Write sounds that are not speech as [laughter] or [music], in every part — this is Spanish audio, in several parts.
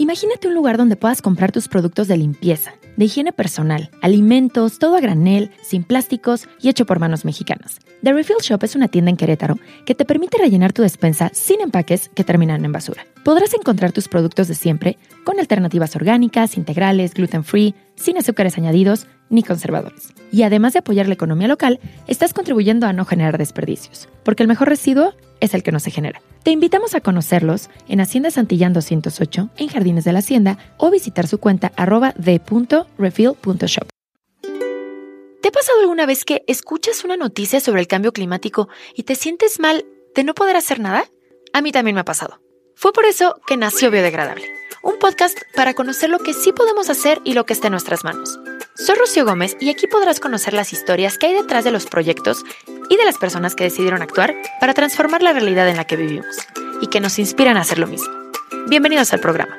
Imagínate un lugar donde puedas comprar tus productos de limpieza, de higiene personal, alimentos, todo a granel, sin plásticos y hecho por manos mexicanas. The Refill Shop es una tienda en Querétaro que te permite rellenar tu despensa sin empaques que terminan en basura. Podrás encontrar tus productos de siempre con alternativas orgánicas, integrales, gluten free, sin azúcares añadidos ni conservadores. Y además de apoyar la economía local, estás contribuyendo a no generar desperdicios, porque el mejor residuo es el que no se genera. Te invitamos a conocerlos en Hacienda Santillán 208, en Jardines de la Hacienda, o visitar su cuenta arroba de.refill.shop. ¿Te ha pasado alguna vez que escuchas una noticia sobre el cambio climático y te sientes mal de no poder hacer nada? A mí también me ha pasado. Fue por eso que nació Biodegradable, un podcast para conocer lo que sí podemos hacer y lo que está en nuestras manos. Soy Rocío Gómez y aquí podrás conocer las historias que hay detrás de los proyectos y de las personas que decidieron actuar para transformar la realidad en la que vivimos y que nos inspiran a hacer lo mismo. Bienvenidos al programa.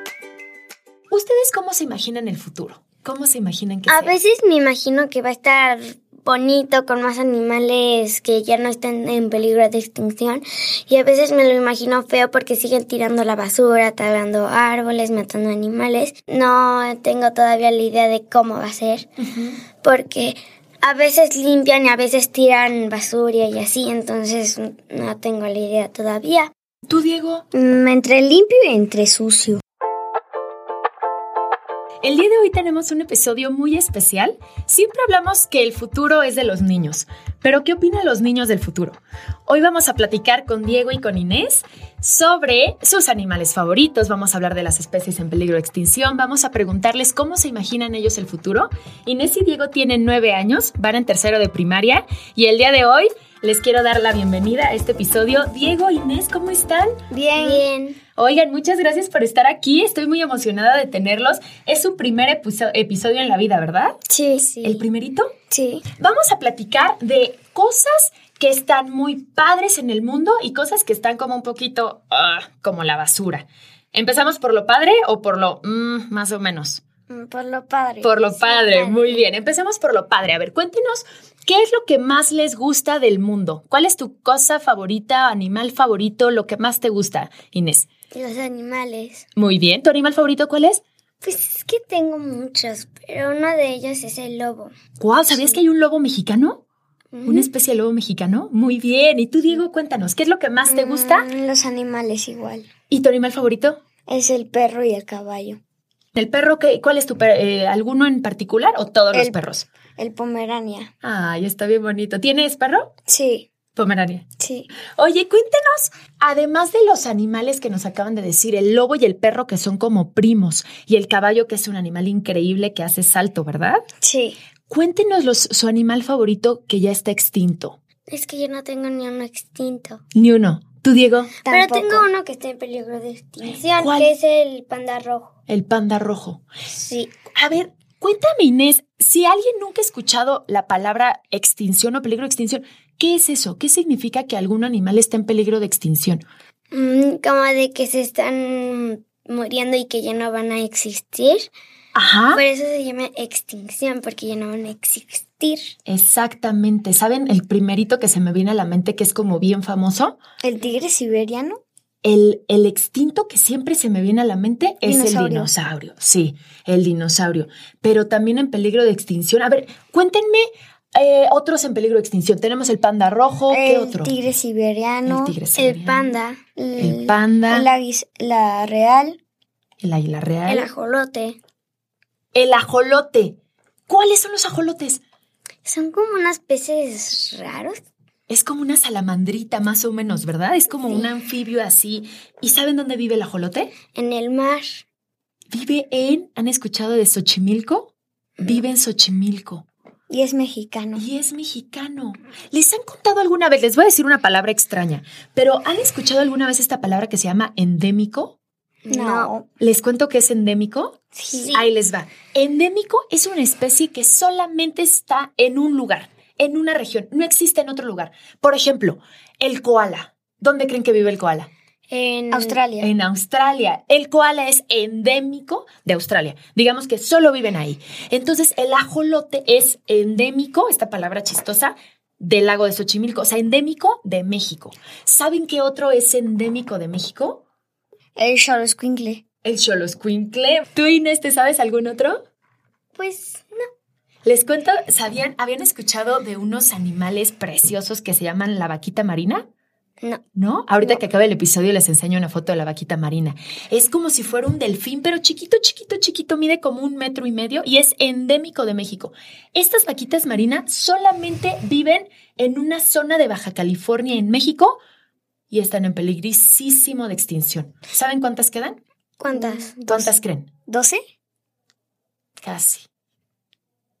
¿Ustedes cómo se imaginan el futuro? ¿Cómo se imaginan que A sea? veces me imagino que va a estar bonito con más animales que ya no están en peligro de extinción y a veces me lo imagino feo porque siguen tirando la basura, talando árboles, matando animales. No tengo todavía la idea de cómo va a ser porque a veces limpian y a veces tiran basura y así, entonces no tengo la idea todavía. ¿Tú, Diego? Mm, entre limpio y entre sucio. El día de hoy tenemos un episodio muy especial. Siempre hablamos que el futuro es de los niños, pero ¿qué opinan los niños del futuro? Hoy vamos a platicar con Diego y con Inés sobre sus animales favoritos, vamos a hablar de las especies en peligro de extinción, vamos a preguntarles cómo se imaginan ellos el futuro. Inés y Diego tienen nueve años, van en tercero de primaria y el día de hoy les quiero dar la bienvenida a este episodio. Diego, Inés, ¿cómo están? Bien. Bien. Oigan, muchas gracias por estar aquí. Estoy muy emocionada de tenerlos. Es su primer episo- episodio en la vida, ¿verdad? Sí, sí. ¿El primerito? Sí. Vamos a platicar de cosas que están muy padres en el mundo y cosas que están como un poquito ah, como la basura. ¿Empezamos por lo padre o por lo mm, más o menos? Mm, Por lo padre. Por lo Sí, padre, muy bien. Empecemos por lo padre. A ver, cuéntenos qué es lo que más les gusta del mundo. ¿Cuál es tu cosa favorita, animal favorito, lo que más te gusta, Inés? Los animales. Muy bien. ¿Tu animal favorito cuál es? Pues es que tengo muchos, pero uno de ellos es el lobo. Wow, ¿sabías que hay un lobo mexicano? ¿Una especie de lobo mexicano? Muy bien. ¿Y tú, Diego, cuéntanos, qué es lo que más te gusta? Mm, Los animales igual. ¿Y tu animal favorito? Es el perro y el caballo. ¿El perro? Qué, ¿Cuál es tu perro? ¿Alguno en particular o todos los perros? El pomerania. Ay, está bien bonito. ¿Tienes perro? Sí, Pomerania. sí. Oye, cuéntanos, además de los animales que nos acaban de decir, el lobo y el perro que son como primos y el caballo que es un animal increíble que hace salto, ¿verdad? Sí. Cuéntenos los, su animal favorito que ya está extinto. Es que yo no tengo ni uno extinto. Ni uno. ¿Tú, Diego? Pero tengo uno que está en peligro de extinción, ¿Cuál? que es el panda rojo. El panda rojo. Sí. A ver, cuéntame, Inés, si alguien nunca ha escuchado la palabra extinción o peligro de extinción, ¿qué es eso? ¿Qué significa que algún animal está en peligro de extinción? Mm, como de que se están muriendo y que ya no van a existir. Ajá. Por eso se llama extinción, porque ya no van a existir. Exactamente. ¿Saben el primerito que se me viene a la mente que es como bien famoso? ¿El tigre siberiano? El, el extinto que siempre se me viene a la mente es el Dinosaurio. dinosaurio. Sí, el dinosaurio. Pero también en peligro de extinción. A ver, cuéntenme eh, otros en peligro de extinción. Tenemos el panda rojo. ¿Qué el otro? tigre siberiano. El tigre El siberiano. panda. El panda. El aguis- la real. El águila real. El ajolote. El ajolote. ¿Cuáles son los ajolotes? Son como unos peces raros. Es como una salamandrita más o menos, ¿verdad? Es como Sí. un anfibio así. ¿Y saben dónde vive el ajolote? En el mar. Vive en, ¿han escuchado de Xochimilco? Vive en Xochimilco Y es mexicano. y es mexicano. ¿Les han contado alguna vez? Les voy a decir una palabra extraña, pero ¿han escuchado alguna vez esta palabra que se llama endémico? No. ¿Les cuento qué es endémico? Sí. Ahí les va. Endémico es una especie que solamente está en un lugar, en una región, no existe en otro lugar. Por ejemplo, el koala. ¿Dónde creen que vive el koala? En Australia. En Australia. El koala es endémico de Australia. Digamos que solo viven ahí. Entonces, el ajolote es endémico, esta palabra chistosa, del lago de Xochimilco, o sea, endémico de México. ¿Saben qué otro es endémico de México? El xoloscuincle. El Xoloscuincle. ¿Tú, Inés, te sabes algún otro? Pues no. Les cuento, ¿sabían, habían escuchado de unos animales preciosos que se llaman la vaquita marina? No. ¿No? Ahorita que acabe el episodio les enseño una foto de la vaquita marina. Es como si fuera un delfín, pero chiquito, chiquito, chiquito, mide como un metro y medio y es endémico de México. Estas vaquitas marinas solamente viven en una zona de Baja California en México y están en peligrísimo de extinción. ¿Saben cuántas quedan? ¿Cuántas? ¿Cuántas creen? ¿Doce? Casi.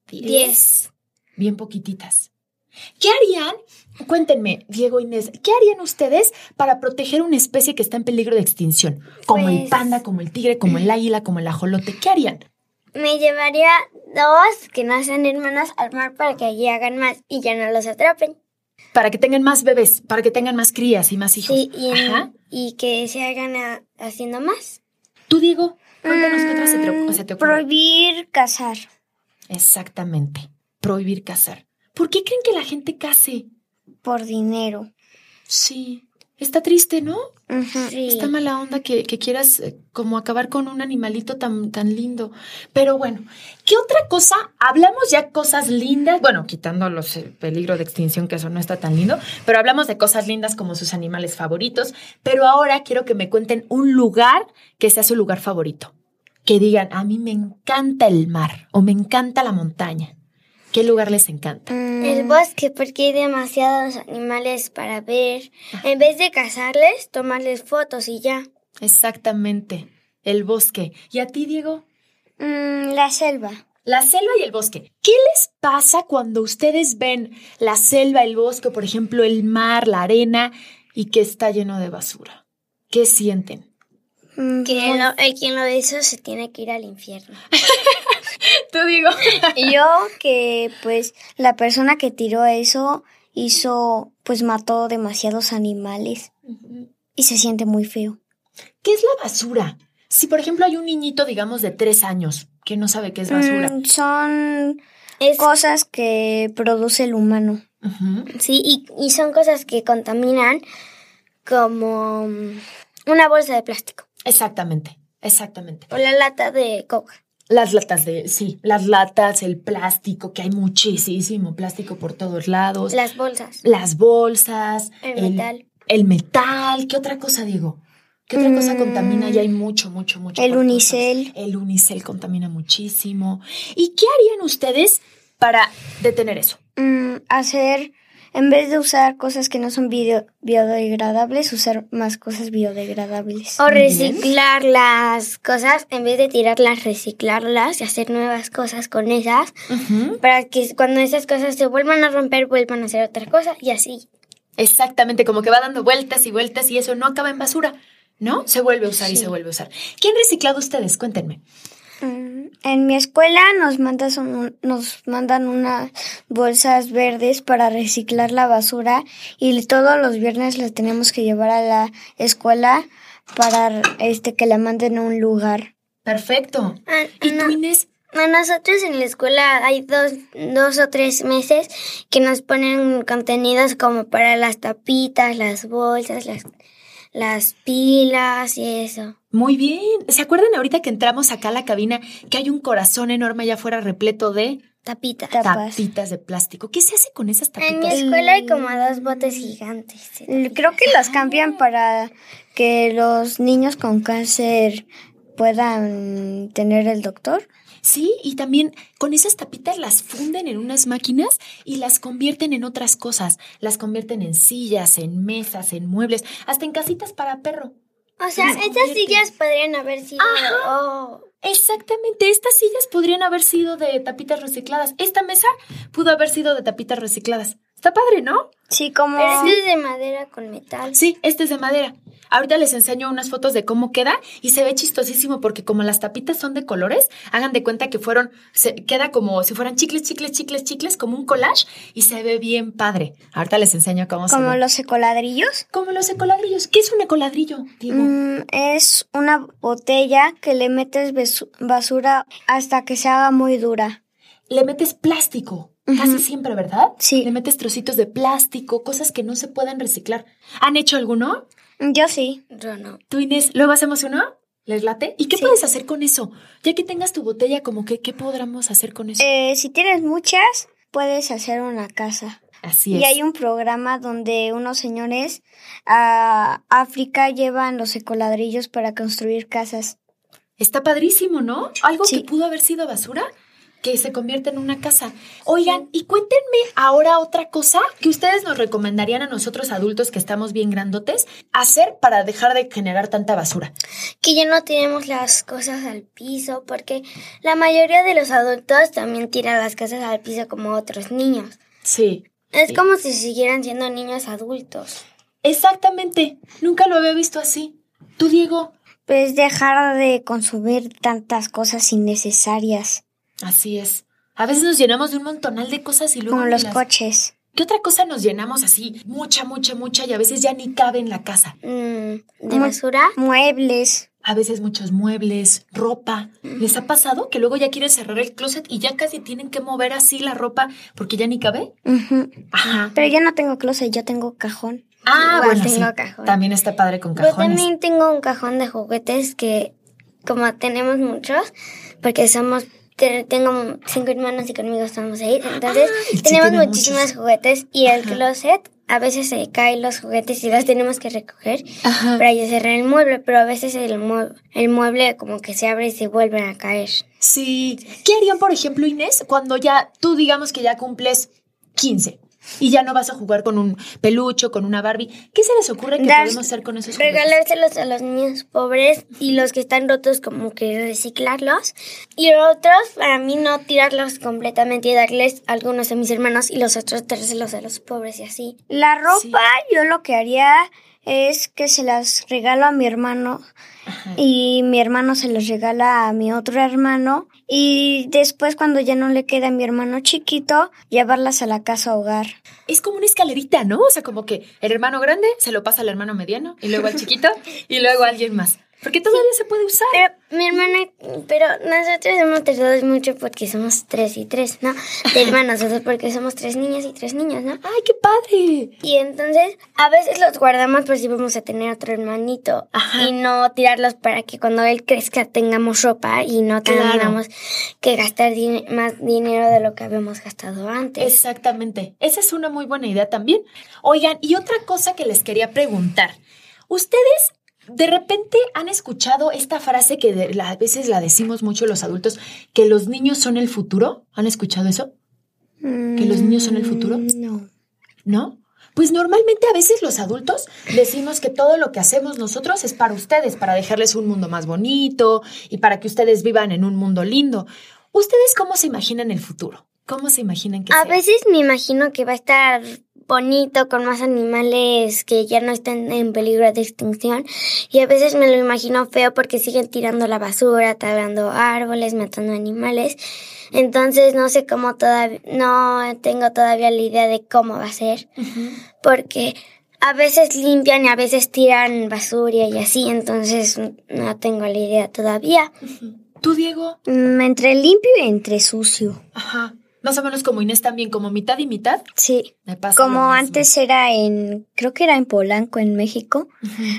Diez. Bien poquititas. ¿Qué harían? Cuéntenme, Diego Inés, ¿qué harían ustedes para proteger una especie que está en peligro de extinción? Como el Pues- panda, como el tigre, como el águila, como el ajolote. ¿Qué harían? Me llevaría dos que no sean hermanos al mar para que allí hagan más y ya no los atrapen. Para que tengan más bebés, para que tengan más crías y más hijos. Sí, y, en- Ajá. y que se hagan a- haciendo más. Tú, Diego, cuéntanos qué otra se te, se te ocurre. Prohibir cazar. Exactamente. Prohibir cazar. ¿Por qué creen que la gente case? Por dinero. Sí. Está triste, ¿no? Sí. Está mala onda que, que quieras eh, como acabar con un animalito tan, tan lindo. Pero bueno, ¿qué otra cosa? Hablamos ya cosas lindas, bueno, quitando los eh, peligros de extinción, que eso no está tan lindo, pero hablamos de cosas lindas como sus animales favoritos. Pero ahora quiero que me cuenten un lugar que sea su lugar favorito. Que digan, a mí me encanta el mar o me encanta la montaña. ¿Qué lugar les encanta? El bosque, porque hay demasiados animales para ver. En vez de cazarles, tomarles fotos y ya. Exactamente, el bosque. ¿Y a ti, Diego? Mm, la selva. La selva y el bosque. ¿Qué les pasa cuando ustedes ven la selva, el bosque, por ejemplo, el mar, la arena y que está lleno de basura? ¿Qué sienten? Que lo- el quien lo hizo se tiene que ir al infierno. [laughs] Te digo. Yo que pues la persona que tiró eso hizo pues mató demasiados animales y se siente muy feo. ¿Qué es la basura? Si, por ejemplo, hay un niñito, digamos, de tres años que no sabe qué es basura. Mm, son Es, cosas que produce el humano. Sí, y, y son cosas que contaminan como mm, una bolsa de plástico Exactamente, exactamente. o la lata de coca. Las latas de, sí, las latas, el plástico, que hay muchísimo plástico por todos lados. Las bolsas. las bolsas, El metal. el metal, ¿qué otra cosa digo? ¿Qué otra cosa contamina? Ya hay mucho, mucho, mucho. El unicel. El unicel contamina muchísimo. ¿Y qué harían ustedes para detener eso? Mm, hacer, en vez de usar cosas que no son bio- biodegradables, usar más cosas biodegradables. O reciclar las cosas, en vez de tirarlas, reciclarlas y hacer nuevas cosas con esas, para que cuando esas cosas se vuelvan a romper, vuelvan a hacer otra cosa y así. Exactamente, como que va dando vueltas y vueltas y eso no acaba en basura, ¿no? Se vuelve a usar y se vuelve a usar. ¿Qué han reciclado ustedes? Cuéntenme. Mm, En mi escuela nos, mandas un- nos mandan unas bolsas verdes para reciclar la basura y todos los viernes las tenemos que llevar a la escuela para este que la manden a un lugar. Perfecto. Ah, ¿Y tú, no. Inés? A nosotros en la escuela hay dos, dos o tres meses que nos ponen contenidos como para las tapitas, las bolsas, las, las pilas y eso. Muy bien. ¿Se acuerdan ahorita que entramos acá a la cabina que hay un corazón enorme allá afuera repleto de Tapitas. Tapas. tapitas de plástico? ¿Qué se hace con esas En mi tapitas? escuela hay como dos botes gigantes. Creo que las cambian para que los niños con cáncer puedan tener el doctor. Sí, y también con esas tapitas las funden en unas máquinas y las convierten en otras cosas. Las convierten en sillas, en mesas, en muebles, hasta en casitas para perro. O sea, estas sillas podrían haber sido... oh, Exactamente, estas sillas podrían haber sido de tapitas recicladas. Esta mesa pudo haber sido de tapitas recicladas. Está padre, ¿no? Sí, como... pero esto es de madera con metal. Sí, este es de madera. Ahorita les enseño unas fotos de cómo queda y se ve chistosísimo porque como las tapitas son de colores, hagan de cuenta que fueron, se queda como si fueran chicles, chicles, chicles, chicles, como un collage y se ve bien padre. Ahorita les enseño cómo se como ve. los ecoladrillos. Como los ecoladrillos. ¿Qué es un ecoladrillo, Diego? Mm, es una botella que le metes basura hasta que se haga muy dura. Le metes plástico. Casi siempre, ¿verdad? Sí. Le metes trocitos de plástico, cosas que no se pueden reciclar. ¿Han hecho alguno? Yo sí. Yo no. ¿Tú, Inés, luego hacemos uno? ¿Les late? ¿Y qué puedes hacer con eso? Ya que tengas tu botella, como que, ¿qué podremos hacer con eso? Eh, si tienes muchas, puedes hacer una casa. Así es. Y hay un programa donde unos señores a África llevan los ecoladrillos para construir casas. Está padrísimo, ¿no? Algo que pudo haber sido basura que se convierte en una casa. Oigan, y cuéntenme ahora otra cosa que ustedes nos recomendarían a nosotros adultos que estamos bien grandotes hacer para dejar de generar tanta basura. Que ya no tiremos las cosas al piso, porque la mayoría de los adultos también tiran las cosas al piso como otros niños. Sí. Es como si siguieran siendo niños adultos. Exactamente. Nunca lo había visto así. ¿Tú, Diego? Pues dejar de consumir tantas cosas innecesarias. Así es. A veces nos llenamos de un montonal de cosas y luego... Como los coches. ¿Qué otra cosa nos llenamos así? Mucha, mucha, mucha y a veces ya ni cabe en la casa. Mm, ¿De basura? Muebles. A veces muchos muebles, ropa. ¿Les ha pasado que luego ya quieren cerrar el closet y ya casi tienen que mover así la ropa porque ya ni cabe? Ajá. Pero yo no tengo closet, yo tengo cajón. Ah, bueno, tengo cajón. También está padre con cajones. Yo también tengo un cajón de juguetes que, como tenemos muchos, porque somos tengo cinco hermanos y conmigo estamos seis. Entonces, tenemos muchísimos juguetes y el closet a veces se caen los juguetes y los tenemos que recoger para ya cerrar el mueble, pero a veces el, el mueble como que se abre y se vuelven a caer. Sí. ¿Qué harían, por ejemplo, Inés, cuando ya tú digamos que ya cumples 15? Y ya no vas a jugar con un pelucho, con una Barbie. ¿Qué se les ocurre que podemos hacer con esos juguetes? Regalárselos a los niños pobres y los que están rotos como que reciclarlos. Y otros, para mí, no tirarlos completamente y darles algunos a mis hermanos y los otros dárselos a los pobres y así. La ropa, yo lo que haría es que se las regalo a mi hermano y mi hermano se los regala a mi otro hermano y después cuando ya no le queda a mi hermano chiquito, llevarlas a la casa hogar. Es como una escalerita, ¿no? O sea, como que el hermano grande se lo pasa al hermano mediano y luego al chiquito [laughs] y luego a alguien más. Porque todavía se puede usar. Pero mi hermana, pero nosotros hemos tardado mucho porque somos tres y tres, ¿no? De [laughs] hermanos, o sea, porque somos tres niñas y tres niños, ¿no? ¡Ay, qué padre! Y entonces, a veces los guardamos por si vamos a tener otro hermanito. Y no tirarlos para que cuando él crezca tengamos ropa y no tengamos que gastar más dinero de lo que habíamos gastado antes. Exactamente. Esa es una muy buena idea también. Oigan, y otra cosa que les quería preguntar. ¿Ustedes de repente han escuchado esta frase que a veces la decimos mucho los adultos, que los niños son el futuro. ¿Han escuchado eso? ¿Que los niños son el futuro? Mm, no. ¿No? Pues normalmente a veces los adultos decimos que todo lo que hacemos nosotros es para ustedes, para dejarles un mundo más bonito y para que ustedes vivan en un mundo lindo. ¿Ustedes cómo se imaginan el futuro? ¿Cómo se imaginan que A veces me imagino que va a estar bonito con más animales que ya no están en peligro de extinción y a veces me lo imagino feo porque siguen tirando la basura, talando árboles, matando animales. Entonces no sé cómo todavía, no tengo todavía la idea de cómo va a ser porque a veces limpian y a veces tiran basura y así, entonces no tengo la idea todavía. ¿Tú, Diego? Mm, entre limpio y entre sucio. Ajá. Más o menos como Inés también, como mitad y mitad. Sí. como antes era en, creo que era en Polanco, en México.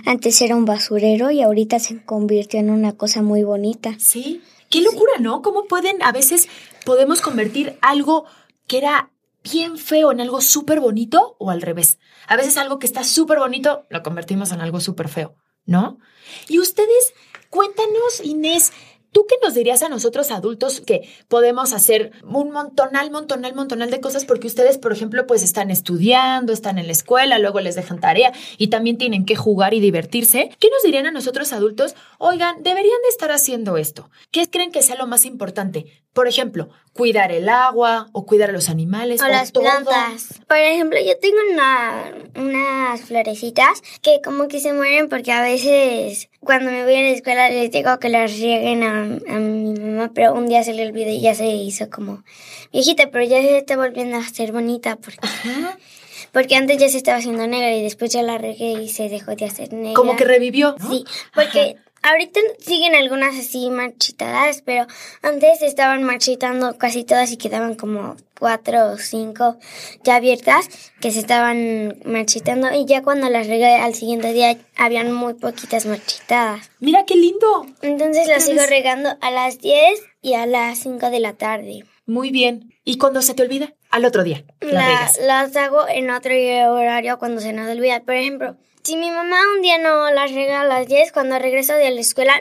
Antes era un basurero y ahorita se convirtió en una cosa muy bonita. Sí. Qué locura, ¿no? ¿Cómo pueden, a veces podemos convertir algo que era bien feo en algo súper bonito o al revés? A veces algo que está súper bonito lo convertimos en algo súper feo, ¿no? Y ustedes, cuéntanos, Inés, ¿Tú qué nos dirías a nosotros adultos que podemos hacer un montonal, montonal, montonal de cosas porque ustedes, por ejemplo, pues están estudiando, están en la escuela, luego les dejan tarea y también tienen que jugar y divertirse? ¿Qué nos dirían a nosotros adultos? Oigan, deberían de estar haciendo esto. ¿Qué creen que sea lo más importante? Por ejemplo, cuidar el agua o cuidar a los animales o, las plantas. Por ejemplo, yo tengo una, unas florecitas que como que se mueren porque a veces cuando me voy a la escuela les digo que las rieguen a, mi mamá, pero un día se le olvidó y ya se hizo como viejita, pero ya se está volviendo a ser bonita porque... Porque antes ya se estaba haciendo negra y después ya la regué y se dejó de hacer negra. Como que revivió. Sí, porque Ahorita siguen algunas así marchitadas, pero antes estaban marchitando casi todas y quedaban como cuatro o cinco ya abiertas que se estaban marchitando y ya cuando las regué al siguiente día habían muy poquitas marchitadas. Mira qué lindo. Entonces las sigo regando a las 10 y a las 5 de la tarde. Muy bien. ¿Y cuando se te olvida? Al otro día. las hago en otro horario cuando se nos olvida. Por ejemplo, si mi mamá un día no las rega a las 10, cuando regreso de la escuela,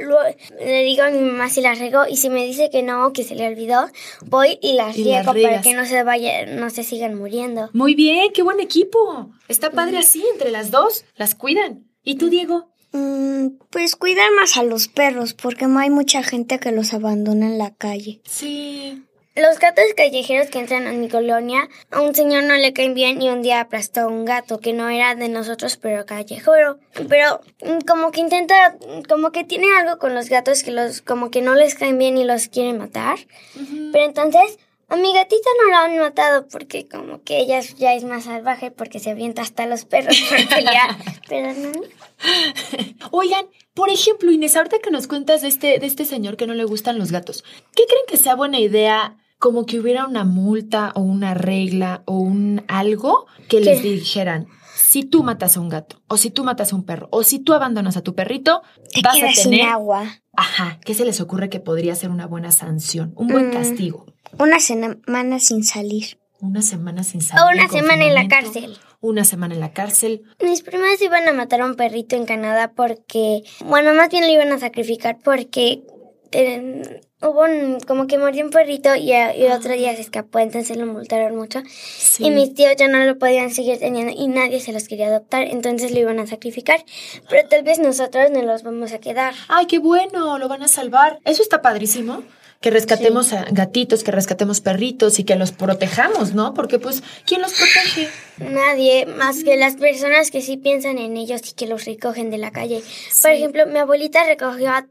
le digo a mi mamá si las rego y si me dice que no, que se le olvidó, voy y las riego para que no se vaya, no se sigan muriendo. Muy bien, qué buen equipo. Está padre así, entre las dos, las cuidan. ¿Y tú, Diego? Mm, pues cuidan más a los perros, porque no hay mucha gente que los abandona en la calle. Sí. Los gatos callejeros que entran a mi colonia, a un señor no le caen bien y un día aplastó a un gato que no era de nosotros, pero callejero. Pero mm, como que intenta, como que tiene algo con los gatos que los, como que no les caen bien y los quiere matar. Pero entonces, a mi gatita no la han matado porque como que ella ya es más salvaje porque se avienta hasta los perros [laughs] pero no. [laughs] Oigan, por ejemplo, Inés, ahorita que nos cuentas de este, de este señor que no le gustan los gatos, ¿qué creen que sea buena idea como que hubiera una multa o una regla o un algo que les dijeran, si tú matas a un gato, o si tú matas a un perro, o si tú abandonas a tu perrito, Te vas a tener agua. Ajá, ¿qué se les ocurre que podría ser una buena sanción, un buen mm, castigo? Una semana sin salir. Una semana sin salir. O una semana en la cárcel. Una semana en la cárcel. Mis primas iban a matar a un perrito en Canadá porque, bueno, más bien lo iban a sacrificar porque hubo un, como que mordió un perrito y, el otro día se escapó, entonces lo multaron mucho. Y mis tíos ya no lo podían seguir teniendo y nadie se los quería adoptar, entonces lo iban a sacrificar. Pero tal vez nosotros no los vamos a quedar. ¡Ay, qué bueno! Lo van a salvar. Eso está padrísimo. Que rescatemos a gatitos, que rescatemos perritos y que los protejamos, ¿no? Porque pues, ¿quién los protege? Nadie, más que las personas que sí piensan en ellos y que los recogen de la calle. Por ejemplo, mi abuelita recogió a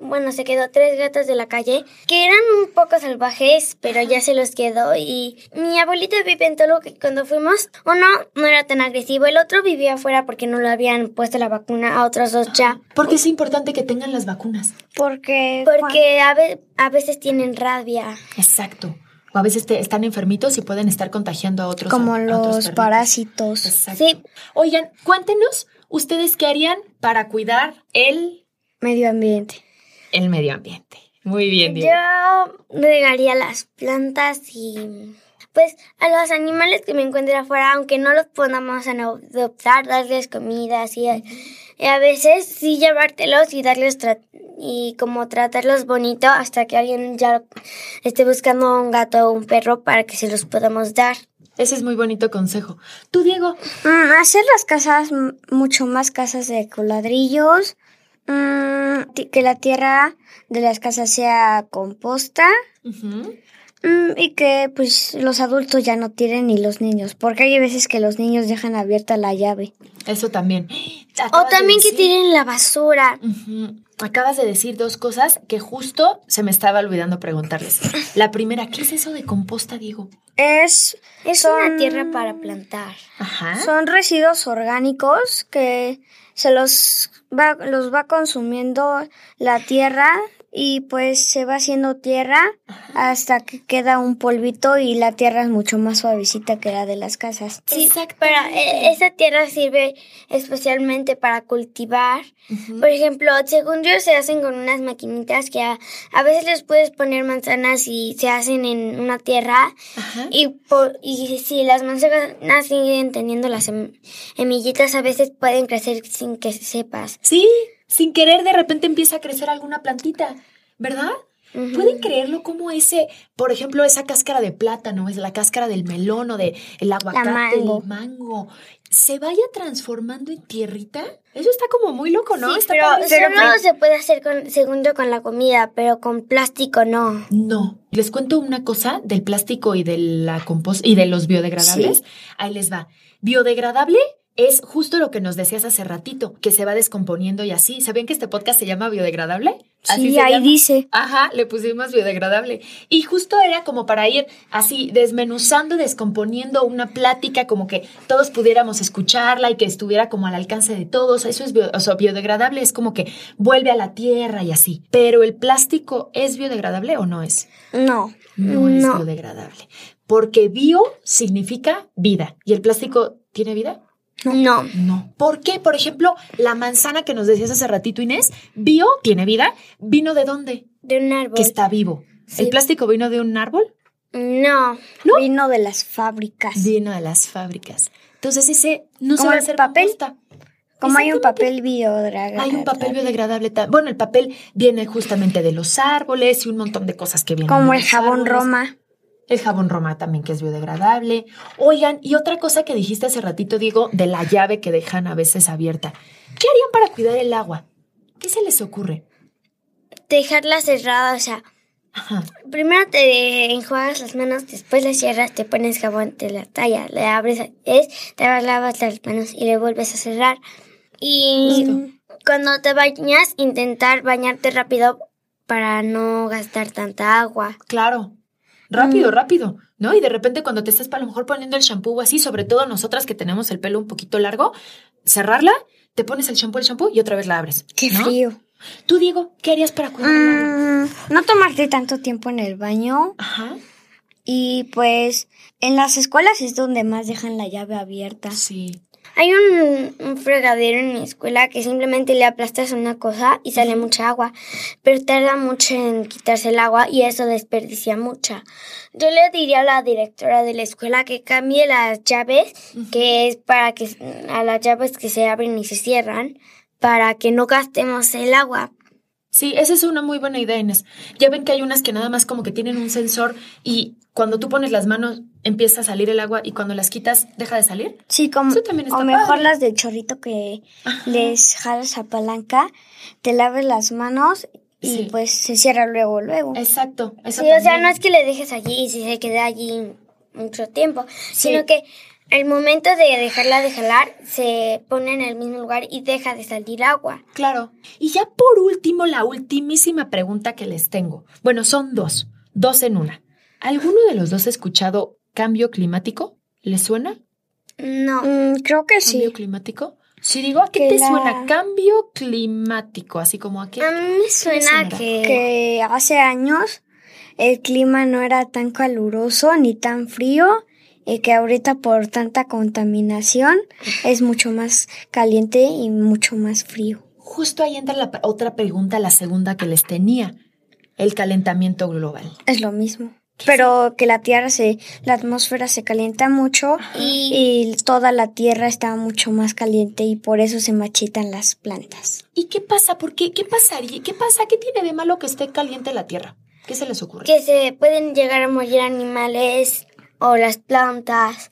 bueno, se quedó tres gatos de la calle que eran un poco salvajes, pero ya se los quedó. Y mi abuelita vive en Toluca que cuando fuimos, uno no era tan agresivo, el otro vivía afuera porque no le habían puesto la vacuna a otros dos ya. Porque es importante que tengan las vacunas. Porque, porque a, veces tienen rabia. Exacto. O a veces están enfermitos y pueden estar contagiando a otros. Como los parásitos. Exacto. Sí. Oigan, cuéntenos, ¿ustedes qué harían para cuidar el Medio ambiente. El medio ambiente. Muy bien, Yo regaría las plantas y pues a los animales que me encuentren afuera, aunque no los podamos adoptar, darles comidas y, a veces sí llevártelos y darles y como tratarlos bonito hasta que alguien ya esté buscando un gato o un perro para que se los podamos dar. Ese es muy bonito consejo. ¿Tú, Diego? Mm, hacer las casas mucho más casas de coladrillos, Mm, que la tierra de las casas sea composta. Mm, y que pues los adultos ya no tiren ni los niños, porque hay veces que los niños dejan abierta la llave. Eso también. [gasps] o también que tiren la basura. Acabas de decir dos cosas que justo se me estaba olvidando preguntarles. La primera, ¿qué es eso de composta, Diego? Es, es una tierra para plantar. Son residuos orgánicos que se los va, los va consumiendo la tierra y pues se va haciendo tierra hasta que queda un polvito y la tierra es mucho más suavecita que la de las casas. Sí, pero eh, esa tierra sirve especialmente para cultivar. Por ejemplo, según yo se hacen con unas maquinitas que a, veces les puedes poner manzanas y se hacen en una tierra y, por, y si las manzanas siguen teniendo las semillitas a veces pueden crecer sin que sepas. Sí, sin querer de repente empieza a crecer alguna plantita, ¿verdad? ¿Pueden creerlo como ese, por ejemplo, esa cáscara de plátano, es la cáscara del melón o del el aguacate, del mango, se vaya transformando en tierrita? Eso está como muy loco, ¿no? Sí, pero, solo se puede hacer con, segundo con la comida, pero con plástico no. No. Les cuento una cosa del plástico y de la compost y de los biodegradables. Ahí les va. Biodegradable es justo lo que nos decías hace ratito, que se va descomponiendo y así. ¿Sabían que este podcast se llama biodegradable? sí, ahí dice. Ajá, le pusimos biodegradable. Y justo era como para ir así desmenuzando, descomponiendo una plática, como que todos pudiéramos escucharla y que estuviera como al alcance de todos. Eso es o sea, biodegradable, es como que vuelve a la tierra y así. Pero el plástico es biodegradable o no es? No. No es biodegradable. Porque bio significa vida. ¿Y el plástico tiene vida? No. No. ¿Por qué? Por ejemplo, la manzana que nos decías hace ratito, Inés, bio, tiene vida, vino de dónde? De un árbol. Que está vivo. ¿El plástico vino de un árbol? No. ¿No? Vino de las fábricas. Vino de las fábricas. Entonces ese no se va a hacer papel. Como hay un papel biodegradable. Hay un papel biodegradable. Bueno, el papel viene justamente de los árboles y un montón de cosas que vienen. Como el jabón Roma. El jabón Roma también que es biodegradable. Oigan, y otra cosa que dijiste hace ratito, Diego, de la llave que dejan a veces abierta. ¿Qué harían para cuidar el agua? ¿Qué se les ocurre? Dejarla cerrada, o sea, Primero te enjuagas las manos, después las cierras, te pones jabón, te la talla, le abres, es, te lavas las manos y le vuelves a cerrar. Y cuando te bañas, intentar bañarte rápido para no gastar tanta agua. Claro. Rápido, mm. rápido, ¿no? Y de repente cuando te estás a lo mejor poniendo el shampoo o así, sobre todo nosotras que tenemos el pelo un poquito largo, cerrarla, te pones el shampoo, el shampoo y otra vez la abres. Qué frío. Tú, Diego, ¿qué harías para cuidar mm, No tomarte tanto tiempo en el baño. Ajá. Y pues en las escuelas es donde más dejan la llave abierta. Sí. Hay un, fregadero en mi escuela que simplemente le aplastas una cosa y sale mucha agua, pero tarda mucho en quitarse el agua y eso desperdicia mucha. Yo le diría a la directora de la escuela que cambie las llaves, que es para que a las llaves que se abren y se cierran, para que no gastemos el agua. Sí, esa es una muy buena idea, Inés. Ya ven que hay unas que nada más como que tienen un sensor y cuando tú pones las manos empieza a salir el agua y cuando las quitas deja de salir. Sí, como o mejor las del chorrito que les jalas a palanca, te laves las manos y pues se cierra luego, luego. Exacto. sí, o sea, no es que le dejes allí y si se queda allí mucho tiempo, sino que el momento de dejarla de jalar, se pone en el mismo lugar y deja de salir agua. Claro. Y ya por último, la ultimísima pregunta que les tengo. Bueno, son dos, dos en una. ¿Alguno de los dos ha escuchado cambio climático? ¿Le suena? No. Mm, creo que sí. ¿Cambio climático? Si digo, ¿a qué te suena? Cambio climático, así como a qué. A mí me suena que... que hace años el clima no era tan caluroso ni tan frío y que ahorita por tanta contaminación es mucho más caliente y mucho más frío. Justo ahí entra la otra pregunta, la segunda que les tenía, el calentamiento global. Es lo mismo. Pero que la Tierra se, la atmósfera se calienta mucho y, toda la Tierra está mucho más caliente y por eso se machitan las plantas. ¿Y qué pasa? ¿Por qué? ¿Qué pasaría? ¿Qué pasa? ¿Qué tiene de malo que esté caliente la Tierra? ¿Qué se les ocurre? Que se pueden llegar a morir animales o las plantas.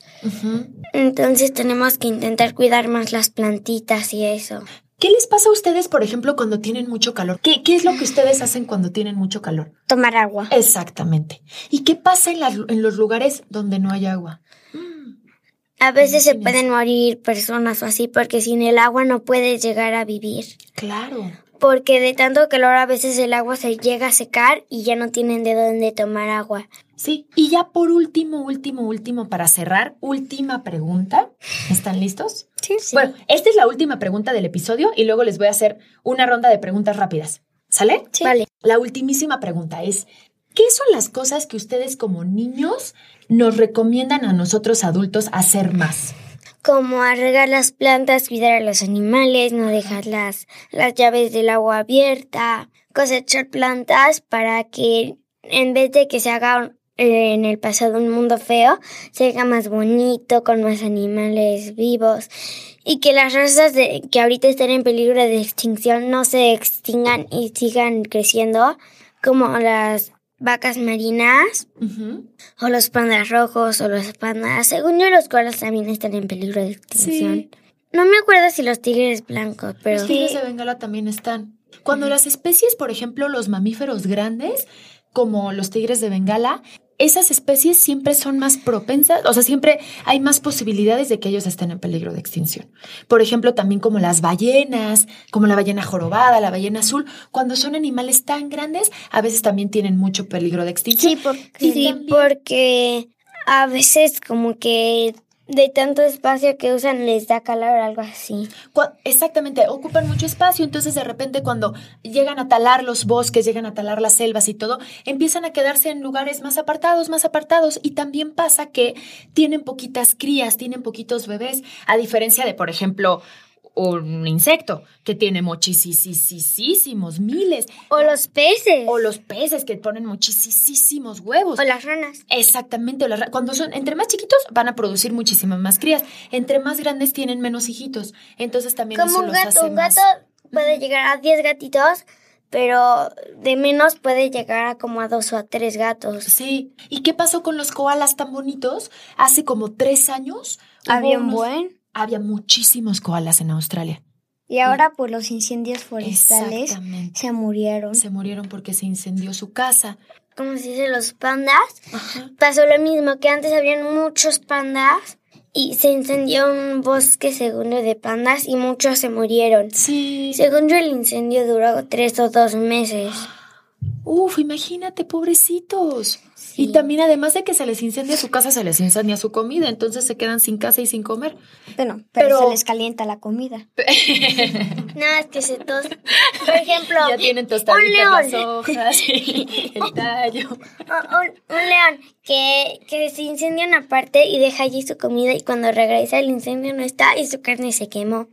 Entonces tenemos que intentar cuidar más las plantitas y eso. ¿Qué les pasa a ustedes, por ejemplo, cuando tienen mucho calor? ¿Qué, qué es lo que ustedes hacen cuando tienen mucho calor? Tomar agua. Exactamente. ¿Y qué pasa en, en los lugares donde no hay agua? A veces se pueden morir personas o así porque sin el agua no puedes llegar a vivir. Claro. Porque de tanto calor a veces el agua se llega a secar y ya no tienen de dónde tomar agua. Sí, y ya por último, último, último, para cerrar, última pregunta. ¿Están listos? Sí, sí. Bueno, esta es la última pregunta del episodio y luego les voy a hacer una ronda de preguntas rápidas. ¿Sale? Sí. Vale. La ultimísima pregunta es, ¿qué son las cosas que ustedes como niños nos recomiendan a nosotros adultos hacer más? Como arreglar las plantas, cuidar a los animales, no dejar las, las llaves del agua abierta, cosechar plantas para que en vez de que se haga en el pasado un mundo feo se haga más bonito, con más animales vivos y que las razas de, que ahorita están en peligro de extinción no se extingan y sigan creciendo, como las vacas marinas o los pandas rojos o los pandas. Según yo, los koalas también están en peligro de extinción. No me acuerdo si los tigres blancos, pero... Los tigres de Bengala también están. Cuando las especies, por ejemplo, los mamíferos grandes, como los tigres de Bengala, esas especies siempre son más propensas, o sea, siempre hay más posibilidades de que ellos estén en peligro de extinción. Por ejemplo, también como las ballenas, como la ballena jorobada, la ballena azul, cuando son animales tan grandes, a veces también tienen mucho peligro de extinción. Sí, porque, sí, porque a veces como que de tanto espacio que usan les da calor o algo así. Exactamente, ocupan mucho espacio, entonces de repente cuando llegan a talar los bosques, llegan a talar las selvas y todo, empiezan a quedarse en lugares más apartados, más apartados y también pasa que tienen poquitas crías, tienen poquitos bebés, a diferencia de, por ejemplo, un insecto que tiene muchísimos, miles. O los peces. O los peces que ponen muchísimos huevos. O las ranas. Exactamente. cuando son, entre más chiquitos van a producir muchísimas más crías. Entre más grandes tienen menos hijitos. Entonces también Como un gato. un gato puede llegar a 10 gatitos pero de menos puede llegar a como a dos o a tres gatos. Sí. ¿Y qué pasó con los koalas tan bonitos? Hace como tres años. Había un buen había muchísimos koalas en Australia. Y ahora por los incendios forestales se murieron. Se murieron porque se incendió su casa. Como se dice, los pandas. Pasó lo mismo, que antes habían muchos pandas y se incendió un bosque segundo de pandas y muchos se murieron. Sí. Según yo, el incendio duró tres o dos meses. [gasps] Uf, imagínate, pobrecitos. Y también además de que se les incendia su casa, se les incendia su comida, entonces se quedan sin casa y sin comer. Bueno, pero, se les calienta la comida. [laughs] no, es que se tos. Por ejemplo, ya tienen tostaditas las hojas y [laughs] el tallo. Un, león que, que se incendia una parte y deja allí su comida y cuando regresa el incendio no está y su carne se quemó.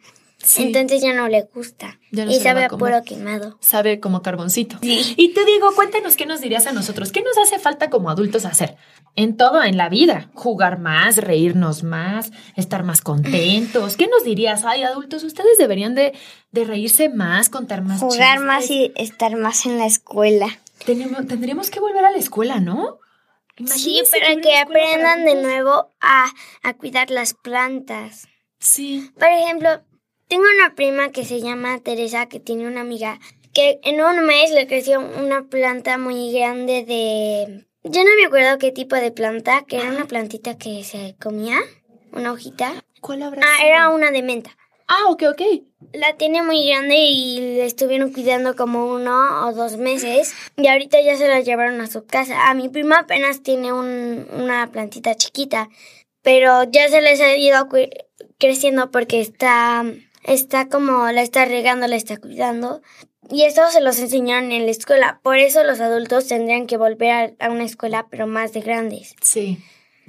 Entonces ya no le gusta. y sabe a puro quemado. Sabe como carboncito. Y te digo, cuéntanos qué nos dirías a nosotros. ¿Qué nos hace falta como adultos hacer? En todo, en la vida. Jugar más, reírnos más, estar más contentos. ¿Qué nos dirías? Ay, adultos, ustedes deberían de, reírse más, contar más Jugar más y estar más en la escuela. tendríamos que volver a la escuela, ¿no? sí, para que aprendan de nuevo a, a cuidar las plantas. Sí. Por ejemplo, tengo una prima que se llama Teresa, que tiene una amiga que en un mes le creció una planta muy grande de... Yo no me acuerdo qué tipo de planta, que era una plantita que se comía, una hojita. ¿Cuál habrá Ah, era una de menta. Ah, ok, ok. La tiene muy grande y le estuvieron cuidando como uno o dos meses y ahorita ya se la llevaron a su casa. A mi prima apenas tiene un, una plantita chiquita, pero ya se les ha ido creciendo porque está está como la está regando, la está cuidando. Y eso se los enseñaron en la escuela. Por eso los adultos tendrían que volver a, una escuela, pero más de grandes. Sí.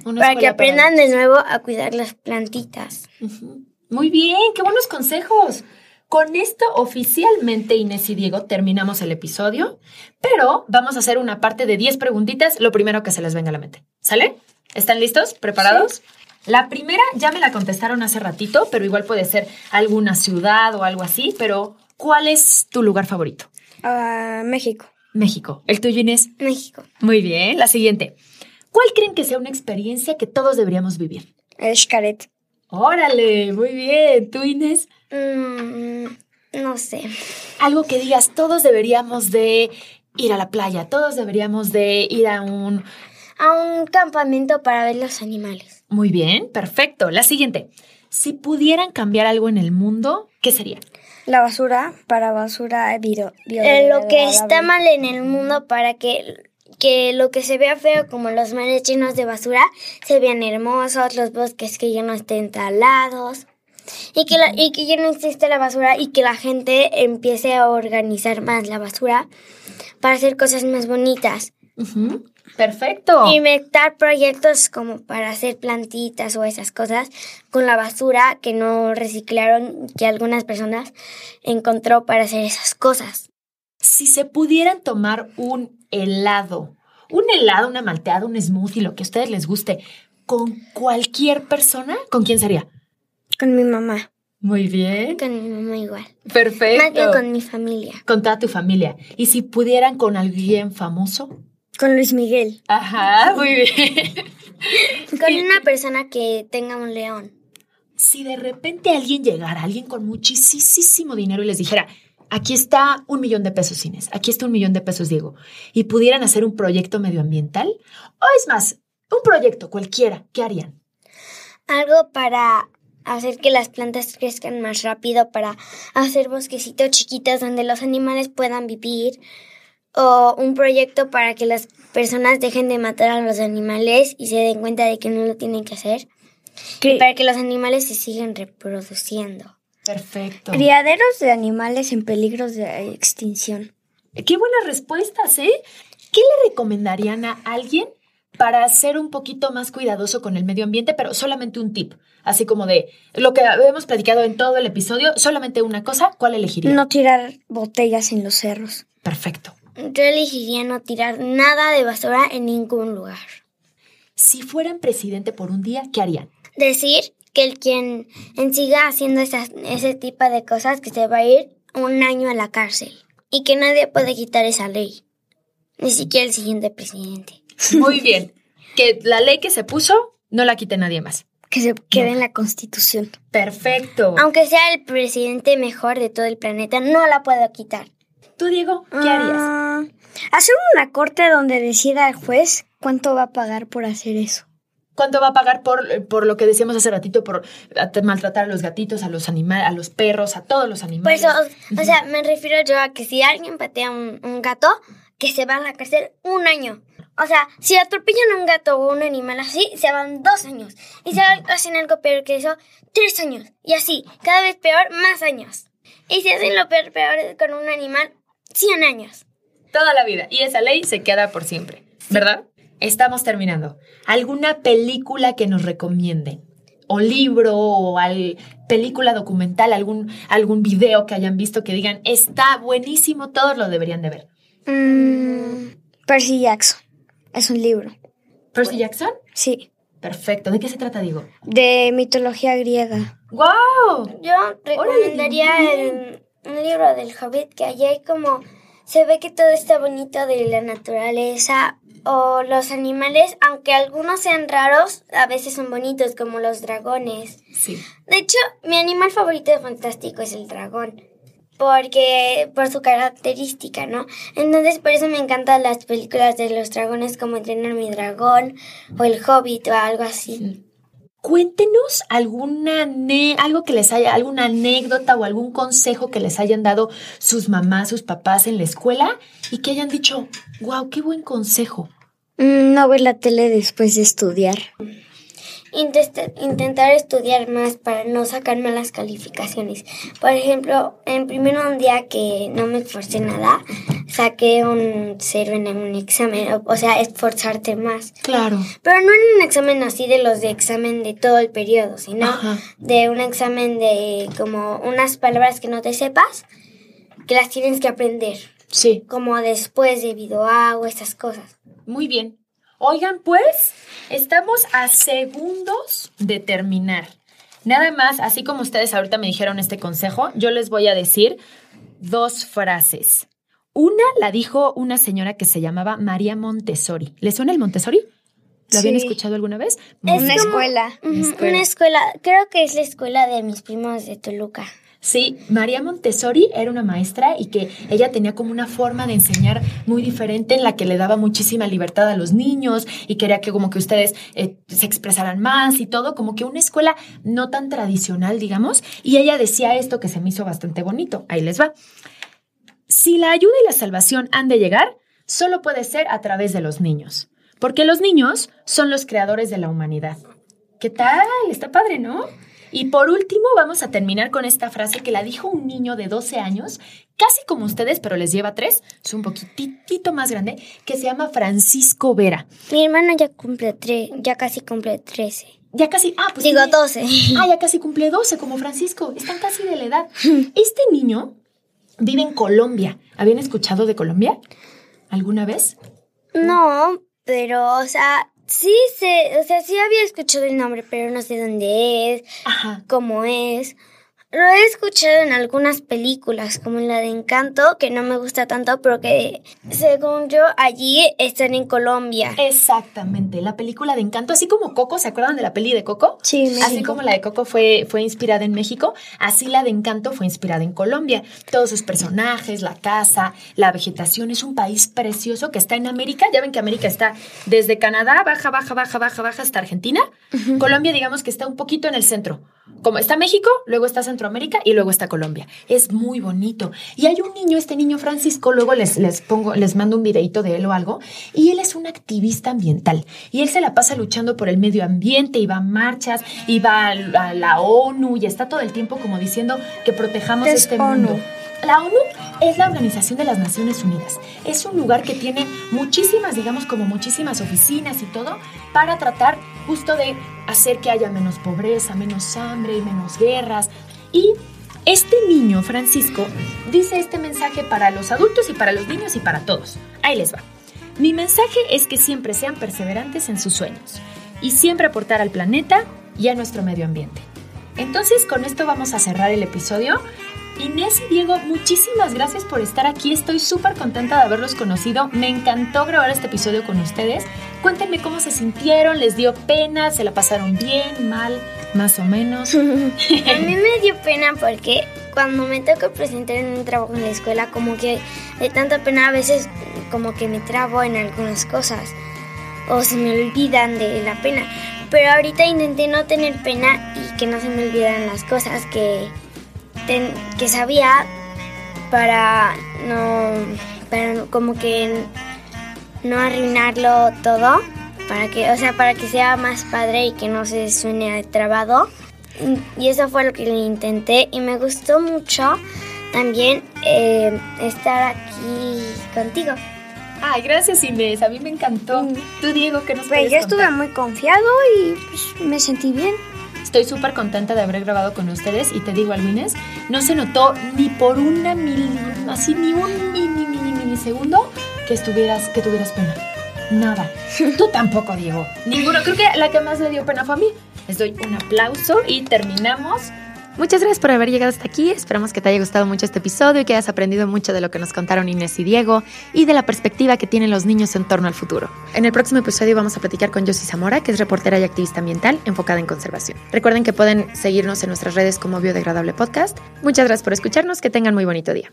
para que aprendan de nuevo a cuidar las plantitas. Muy bien, qué buenos consejos. Con esto oficialmente Inés y Diego terminamos el episodio, pero vamos a hacer una parte de 10 preguntitas, lo primero que se les venga a la mente. ¿Sale? ¿Están listos? ¿Preparados? La primera ya me la contestaron hace ratito, pero igual puede ser alguna ciudad o algo así, pero ¿cuál es tu lugar favorito? Uh, México. México. ¿El tuyo, Inés? México. Muy bien. La siguiente. ¿Cuál creen que sea una experiencia que todos deberíamos vivir? El Xcaret. Órale, muy bien. ¿Tú, Inés? Mm, no sé. Algo que digas, todos deberíamos de ir a la playa, todos deberíamos de ir a un... A un campamento para ver los animales. Muy bien, perfecto. La siguiente. Si pudieran cambiar algo en el mundo, ¿qué sería? La basura para basura bio, eh, Lo que está mal en el mundo para que, que lo que se vea feo como los mares llenos de basura se vean hermosos, los bosques que ya no estén talados y que, y que ya no existe la basura y que la gente empiece a organizar más la basura para hacer cosas más bonitas. Perfecto. Inventar proyectos como para hacer plantitas o esas cosas con la basura que no reciclaron, que algunas personas encontró para hacer esas cosas. Si se pudieran tomar un helado, un helado, una malteada, un smoothie, lo que a ustedes les guste, con cualquier persona, ¿con quién sería? Con mi mamá. Muy bien. Con mi mamá igual. Perfecto. Más que con mi familia. Con toda tu familia. ¿Y si pudieran con alguien famoso? Con Luis Miguel. Ajá, muy bien. [laughs] con una persona que tenga un león. Si de repente alguien llegara, alguien con muchísimo dinero y les dijera, aquí está un millón de pesos, Inés, aquí está un millón de pesos, Diego, y pudieran hacer un proyecto medioambiental, o es más, un proyecto cualquiera, ¿qué harían? Algo para hacer que las plantas crezcan más rápido, para hacer bosquecitos chiquitos donde los animales puedan vivir, o un proyecto para que las personas dejen de matar a los animales y se den cuenta de que no lo tienen que hacer, y para que los animales se sigan reproduciendo. Perfecto. Criaderos de animales en peligros de extinción. Qué buenas respuestas, ¿eh? ¿Qué le recomendarían a alguien para ser un poquito más cuidadoso con el medio ambiente, pero solamente un tip? Así como de lo que hemos platicado en todo el episodio, solamente una cosa, ¿cuál elegiría? No tirar botellas en los cerros. Perfecto. Yo elegiría no tirar nada de basura en ningún lugar. Si fueran presidente por un día, ¿qué harían? Decir que el quien siga haciendo esas, ese tipo de cosas que se va a ir un año a la cárcel y que nadie puede quitar esa ley, ni siquiera el siguiente presidente. Muy bien. Que la ley que se puso no la quite nadie más. Que se quede en la constitución. Perfecto. Aunque sea el presidente mejor de todo el planeta, no la puedo quitar. ¿Tú, Diego, qué harías? Ah, hacer una corte donde decida el juez cuánto va a pagar por hacer eso. ¿Cuánto va a pagar por, por lo que decíamos hace ratito, por maltratar a los gatitos, a los animales, a los perros, a todos los animales? Pues, o, o sea, me refiero yo a que si alguien patea un, un gato, que se va a la cárcel un año. O sea, si atropellan a un gato o un animal así, se van dos años. Y si hacen algo peor que eso, tres años. Y así, cada vez peor, más años. Y si hacen lo peor, peor con un animal, 100 años. Toda la vida. Y esa ley se queda por siempre, ¿verdad? Estamos terminando. ¿Alguna película que nos recomienden? O libro, o al, película documental, algún, algún video que hayan visto que digan, está buenísimo, todos lo deberían de ver. Mm, Percy Jackson. Es un libro. ¿Percy Jackson? Sí. Perfecto. ¿De qué se trata, digo? De mitología griega. ¡Wow! Yo recomendaría el, un libro del Hobbit que allí hay como se ve que todo está bonito de la naturaleza o los animales, aunque algunos sean raros, a veces son bonitos como los dragones. Sí. De hecho, mi animal favorito de fantástico es el dragón. Porque, por su característica, ¿no? Entonces, por eso me encantan las películas de los dragones como Entrenar mi dragón o El Hobbit o algo así. Sí. Cuéntenos alguna algo que les haya, alguna anécdota o algún consejo que les hayan dado sus mamás, sus papás en la escuela y que hayan dicho, wow, qué buen consejo. No ver la tele después de estudiar. Intentar estudiar más para no sacar malas calificaciones. Por ejemplo, en primero un día que no me esforcé nada, saqué un cero en un examen, o sea, esforzarte más. Claro. Pero no en un examen así de los de examen de todo el periodo, sino Ajá. de un examen de como unas palabras que no te sepas, que las tienes que aprender. Sí. Como después debido a o esas cosas. Muy bien. Oigan, pues, estamos a segundos de terminar. Nada más, así como ustedes ahorita me dijeron este consejo, yo les voy a decir dos frases. Una la dijo una señora que se llamaba María Montessori. ¿Le suena el Montessori? ¿Lo habían Sí. escuchado alguna vez? Es una escuela. Escuela. Una escuela, creo que es la escuela de mis primos de Toluca. Sí, María Montessori era una maestra y que ella tenía como una forma de enseñar muy diferente en la que le daba muchísima libertad a los niños y quería que como que ustedes eh, se expresaran más y todo, como que una escuela no tan tradicional, digamos. Y ella decía esto que se me hizo bastante bonito. Ahí les va. Si la ayuda y la salvación han de llegar, solo puede ser a través de los niños, porque los niños son los creadores de la humanidad. ¿Qué tal? Está padre, ¿no? Y por último, vamos a terminar con esta frase que la dijo un niño de 12 años, casi como ustedes, pero les lleva tres, es un poquitito más grande, que se llama Francisco Vera. Mi hermano ya cumple tres, ya casi cumple 13. Ya casi, ah, pues... Digo tiene- 12. Ah, ya casi cumple 12, como Francisco. Están casi de la edad. Este niño vive en Colombia. ¿Habían escuchado de Colombia? ¿Alguna vez? No, pero, o sea, sí sé, o sea, sí había escuchado el nombre, pero no sé dónde es, Ajá. cómo es. Lo he escuchado en algunas películas, como en la de Encanto, que no me gusta tanto, pero que según yo allí están en Colombia. Exactamente, la película de Encanto, así como Coco, ¿se acuerdan de la peli de Coco? Sí, México. Así como la de Coco fue, fue inspirada en México, así la de Encanto fue inspirada en Colombia. Todos sus personajes, la casa, la vegetación, es un país precioso que está en América. Ya ven que América está desde Canadá, baja, baja, baja, baja, baja hasta Argentina. Colombia, digamos que está un poquito en el centro. Como está México, luego está Centroamérica y luego está Colombia. Es muy bonito. Y hay un niño, este niño Francisco, luego les, les pongo, les mando un videito de él o algo, y él es un activista ambiental. Y él se la pasa luchando por el medio ambiente, y va a marchas, y va a la, ONU, y está todo el tiempo como diciendo que protejamos ¿Qué es este mundo. La ONU es la Organización de las Naciones Unidas. Es un lugar que tiene muchísimas, digamos, como muchísimas oficinas y todo para tratar justo de hacer que haya menos pobreza, menos hambre y menos guerras. Y este niño, Francisco, dice este mensaje para los adultos y para los niños y para todos. Ahí les va. Mi mensaje es que siempre sean perseverantes en sus sueños y siempre aportar al planeta y a nuestro medio ambiente. Entonces, con esto vamos a cerrar el episodio. Inés y Diego, muchísimas gracias por estar aquí. Estoy súper contenta de haberlos conocido. Me encantó grabar este episodio con ustedes. Cuéntenme cómo se sintieron, les dio pena, se la pasaron bien, mal, más o menos. [laughs] A mí me dio pena porque cuando me toca presentar en un trabajo en la escuela, como que de tanta pena a veces como que me trabo en algunas cosas o se me olvidan de la pena. Pero ahorita intenté no tener pena y que no se me olvidaran las cosas que, ten- que sabía para no, para como que no arruinarlo todo, para que, o sea, para que sea más padre y que no se suene trabado. Y eso fue lo que le intenté y me gustó mucho también eh, estar aquí contigo. Ay, gracias Inés, a mí me encantó. Tú Diego, ¿qué nos Pues yo estuve contar? muy confiado y pues, me sentí bien. Estoy súper contenta de haber grabado con ustedes y te digo algo Inés, no se notó ni por una mili, así ni un mini, mini, milisegundo que estuvieras, que tuvieras pena. Nada. Tú tampoco, Diego. Ninguno. Creo que la que más le dio pena fue a mí. Les doy un aplauso y terminamos. Muchas gracias por haber llegado hasta aquí. Esperamos que te haya gustado mucho este episodio y que hayas aprendido mucho de lo que nos contaron Inés y Diego y de la perspectiva que tienen los niños en torno al futuro. En el próximo episodio vamos a platicar con Josie Zamora, que es reportera y activista ambiental enfocada en conservación. Recuerden que pueden seguirnos en nuestras redes como Biodegradable Podcast. Muchas gracias por escucharnos. Que tengan muy bonito día.